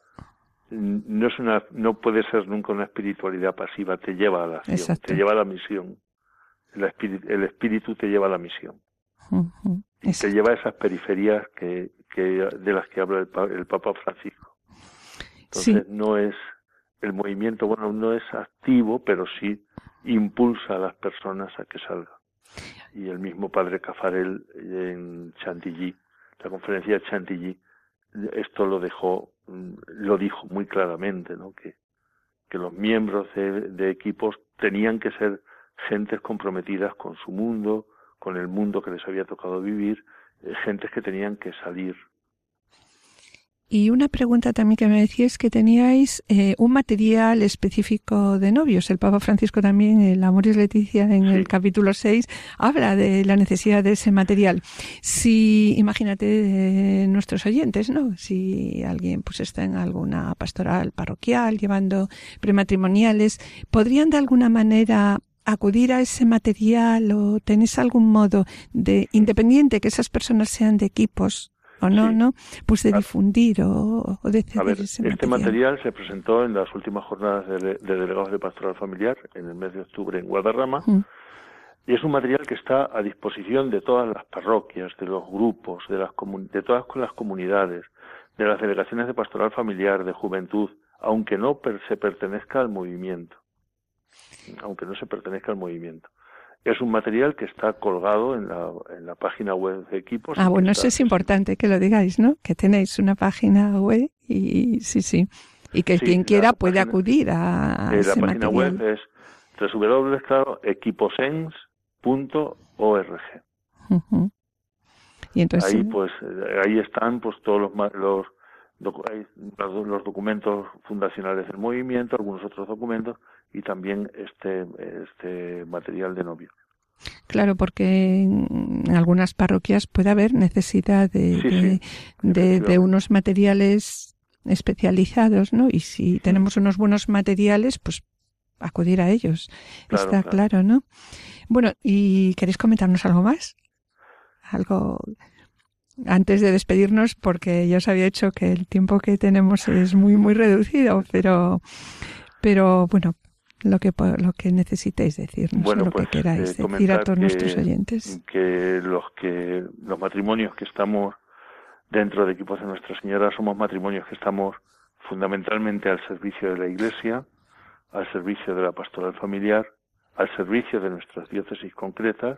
no es una no puede ser nunca una espiritualidad pasiva te lleva a la acción te lleva a la misión el espíritu, el espíritu te lleva a la misión. Y te lleva a esas periferias que, que de las que habla el, el Papa Francisco. Entonces no es el movimiento bueno no es activo pero sí impulsa a las personas a que salgan. Y el mismo padre Cafarel en Chantilly la conferencia de Chantilly esto lo dejó, lo dijo muy claramente, ¿no? Que, que los miembros de, equipos tenían que ser gentes comprometidas con su mundo, con el mundo que les había tocado vivir, eh, gentes que tenían que salir. Y una pregunta también que me decíais que teníais eh, un material específico de novios. El Papa Francisco también, el Amoris Leticia, en el capítulo 6, habla de la necesidad de ese material. Si, imagínate, eh, nuestros oyentes, ¿no? Si alguien pues está en alguna pastoral parroquial llevando prematrimoniales, ¿podrían de alguna manera acudir a ese material o tenéis algún modo de, independiente que esas personas sean de equipos o no, ¿no? Pues de difundir o, de A ver, este material. se presentó en las últimas jornadas de, delegados de pastoral familiar en el mes de octubre en Guadarrama. Mm. Y es un material que está a disposición de todas las parroquias, de los grupos, de, las de todas las comunidades, de las delegaciones de pastoral familiar, de juventud, aunque no se pertenezca al movimiento. Aunque no se pertenezca al movimiento. Es un material que está colgado en la, en la página web de equipos. Ah, bueno, eso es importante que lo digáis, ¿no? Que tenéis una página web y sí, sí. Y que quien quiera puede acudir a, eh, La página web es www.equiposens.org. Y entonces ahí pues eh, ahí están pues todos los los los documentos fundacionales del movimiento, algunos otros documentos y también este, este material de novio. Claro, porque en algunas parroquias puede haber necesidad de, de, unos materiales especializados, ¿no? Y si tenemos unos buenos materiales, pues acudir a ellos. Está claro. ¿no? Bueno, ¿y queréis comentarnos algo más? Algo antes de despedirnos, porque ya os había dicho que el tiempo que tenemos es muy, muy reducido, pero, pero bueno, lo que lo que necesitéis decirnos, lo que pues, queráis eh, decir a todos nuestros oyentes. Que los que los matrimonios que estamos dentro de equipos de Nuestra Señora somos matrimonios que estamos fundamentalmente al servicio de la Iglesia, al servicio de la pastoral familiar, al servicio de nuestras diócesis concretas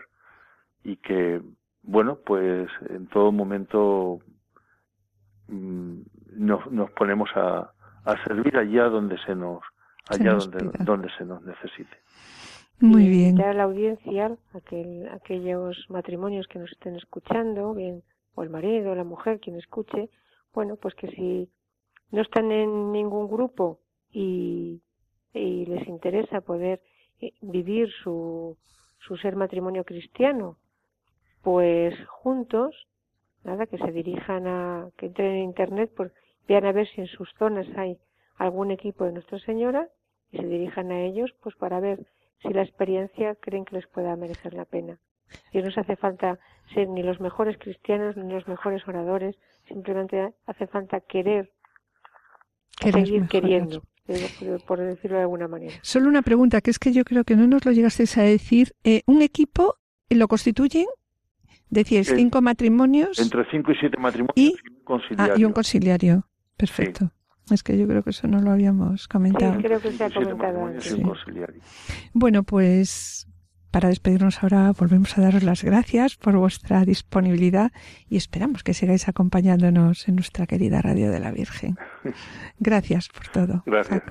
y que bueno pues en todo momento mm, nos, nos ponemos a, a servir allá donde se nos allá donde, donde se nos necesite. Muy bien. a la audiencia, aquel, aquellos matrimonios que nos estén escuchando, bien, o el marido o la mujer, quien escuche, bueno, pues que si no están en ningún grupo y, y les interesa poder eh, vivir su, su ser matrimonio cristiano, pues juntos, nada, que se dirijan a, que entren en internet, pues vean a ver si en sus zonas hay algún equipo de Nuestra Señora y se dirijan a ellos pues para ver si la experiencia creen que les pueda merecer la pena. Y no se hace falta ser ni los mejores cristianos ni los mejores oradores, simplemente hace falta querer, seguir queriendo, por decirlo de alguna manera. Solo una pregunta, que es que yo creo que no nos lo llegasteis a decir. Eh, ¿Un equipo lo constituyen? Decíais cinco matrimonios. Entre cinco y siete matrimonios y, un conciliario. Ah, y un conciliario. Perfecto. Es que yo creo que eso no lo habíamos comentado. Sí, creo que se ha comentado antes. Bueno, pues para despedirnos ahora volvemos a daros las gracias por vuestra disponibilidad y esperamos que sigáis acompañándonos en nuestra querida Radio de la Virgen. [LAUGHS] Gracias por todo. Gracias.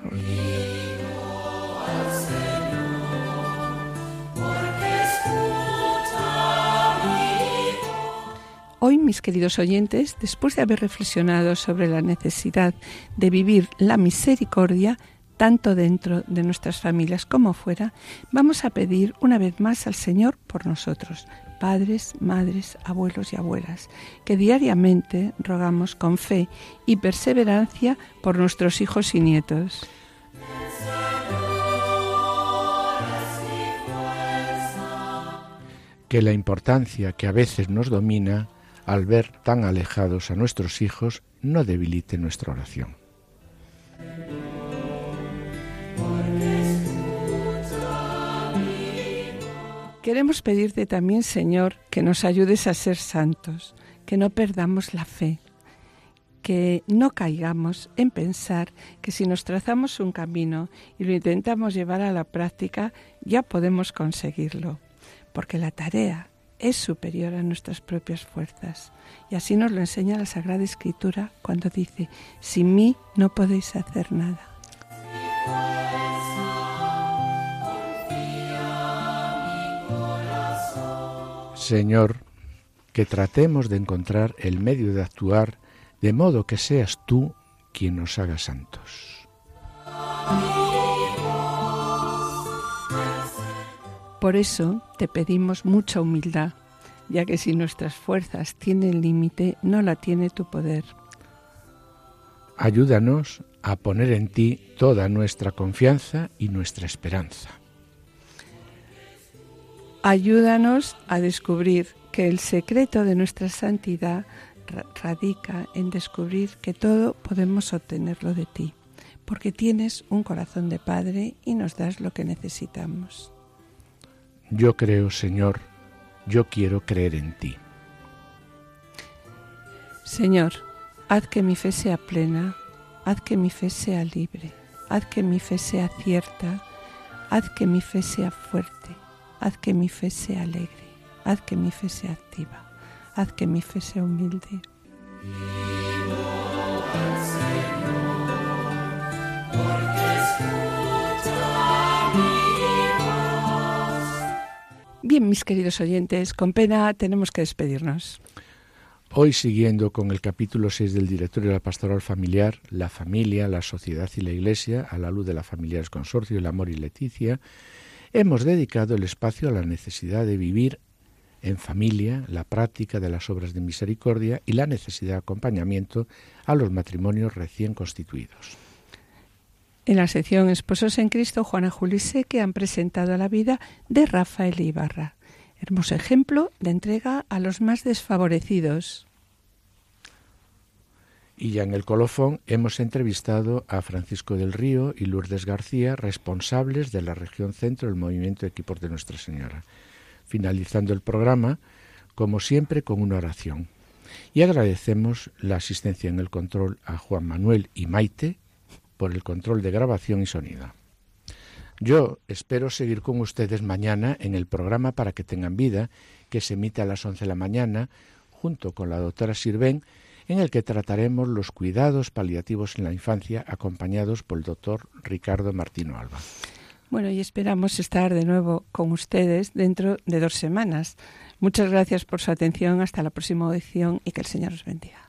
Hoy, mis queridos oyentes, después de haber reflexionado sobre la necesidad de vivir la misericordia, tanto dentro de nuestras familias como fuera, vamos a pedir una vez más al Señor por nosotros, padres, madres, abuelos y abuelas, que diariamente rogamos con fe y perseverancia por nuestros hijos y nietos. Que la importancia que a veces nos domina al ver tan alejados a nuestros hijos, no debilite nuestra oración. Queremos pedirte también, Señor, que nos ayudes a ser santos, que no perdamos la fe, que no caigamos en pensar que si nos trazamos un camino y lo intentamos llevar a la práctica, ya podemos conseguirlo, porque la tarea es superior a nuestras propias fuerzas. Y así nos lo enseña la Sagrada Escritura cuando dice, sin mí no podéis hacer nada. Señor, que tratemos de encontrar el medio de actuar de modo que seas tú quien nos haga santos. Por eso te pedimos mucha humildad, ya que si nuestras fuerzas tienen límite, no la tiene tu poder. Ayúdanos a poner en ti toda nuestra confianza y nuestra esperanza. Ayúdanos a descubrir que el secreto de nuestra santidad radica en descubrir que todo podemos obtenerlo de ti, porque tienes un corazón de Padre y nos das lo que necesitamos. Yo creo, Señor, yo quiero creer en ti. Señor, haz que mi fe sea plena, haz que mi fe sea libre, haz que mi fe sea cierta, haz que mi fe sea fuerte, haz que mi fe sea alegre, haz que mi fe sea activa, haz que mi fe sea humilde. Bien, mis queridos oyentes, con pena tenemos que despedirnos. Hoy, siguiendo con el capítulo 6 del Directorio de la Pastoral Familiar, la familia, la sociedad y la Iglesia, a la luz de la familia del consorcio, el amor y Leticia, hemos dedicado el espacio a la necesidad de vivir en familia, la práctica de las obras de misericordia y la necesidad de acompañamiento a los matrimonios recién constituidos. En la sección Esposos en Cristo, Juana Julise, que han presentado la vida de Rafael Ibarra. Hermoso ejemplo de entrega a los más desfavorecidos. Y ya en el colofón hemos entrevistado a Francisco del Río y Lourdes García, responsables de la región centro del movimiento Equipos de Nuestra Señora. Finalizando el programa, como siempre, con una oración. Y agradecemos la asistencia en el control a Juan Manuel y Maite, por el control de grabación y sonido. Yo espero seguir con ustedes mañana en el programa Para que tengan vida, que se emite a las 11 de la mañana, junto con la doctora Sirven, en el que trataremos los cuidados paliativos en la infancia, acompañados por el doctor Ricardo Martino Alba. Bueno, y esperamos estar de nuevo con ustedes dentro de dos semanas. Muchas gracias por su atención. Hasta la próxima audición y que el Señor os bendiga.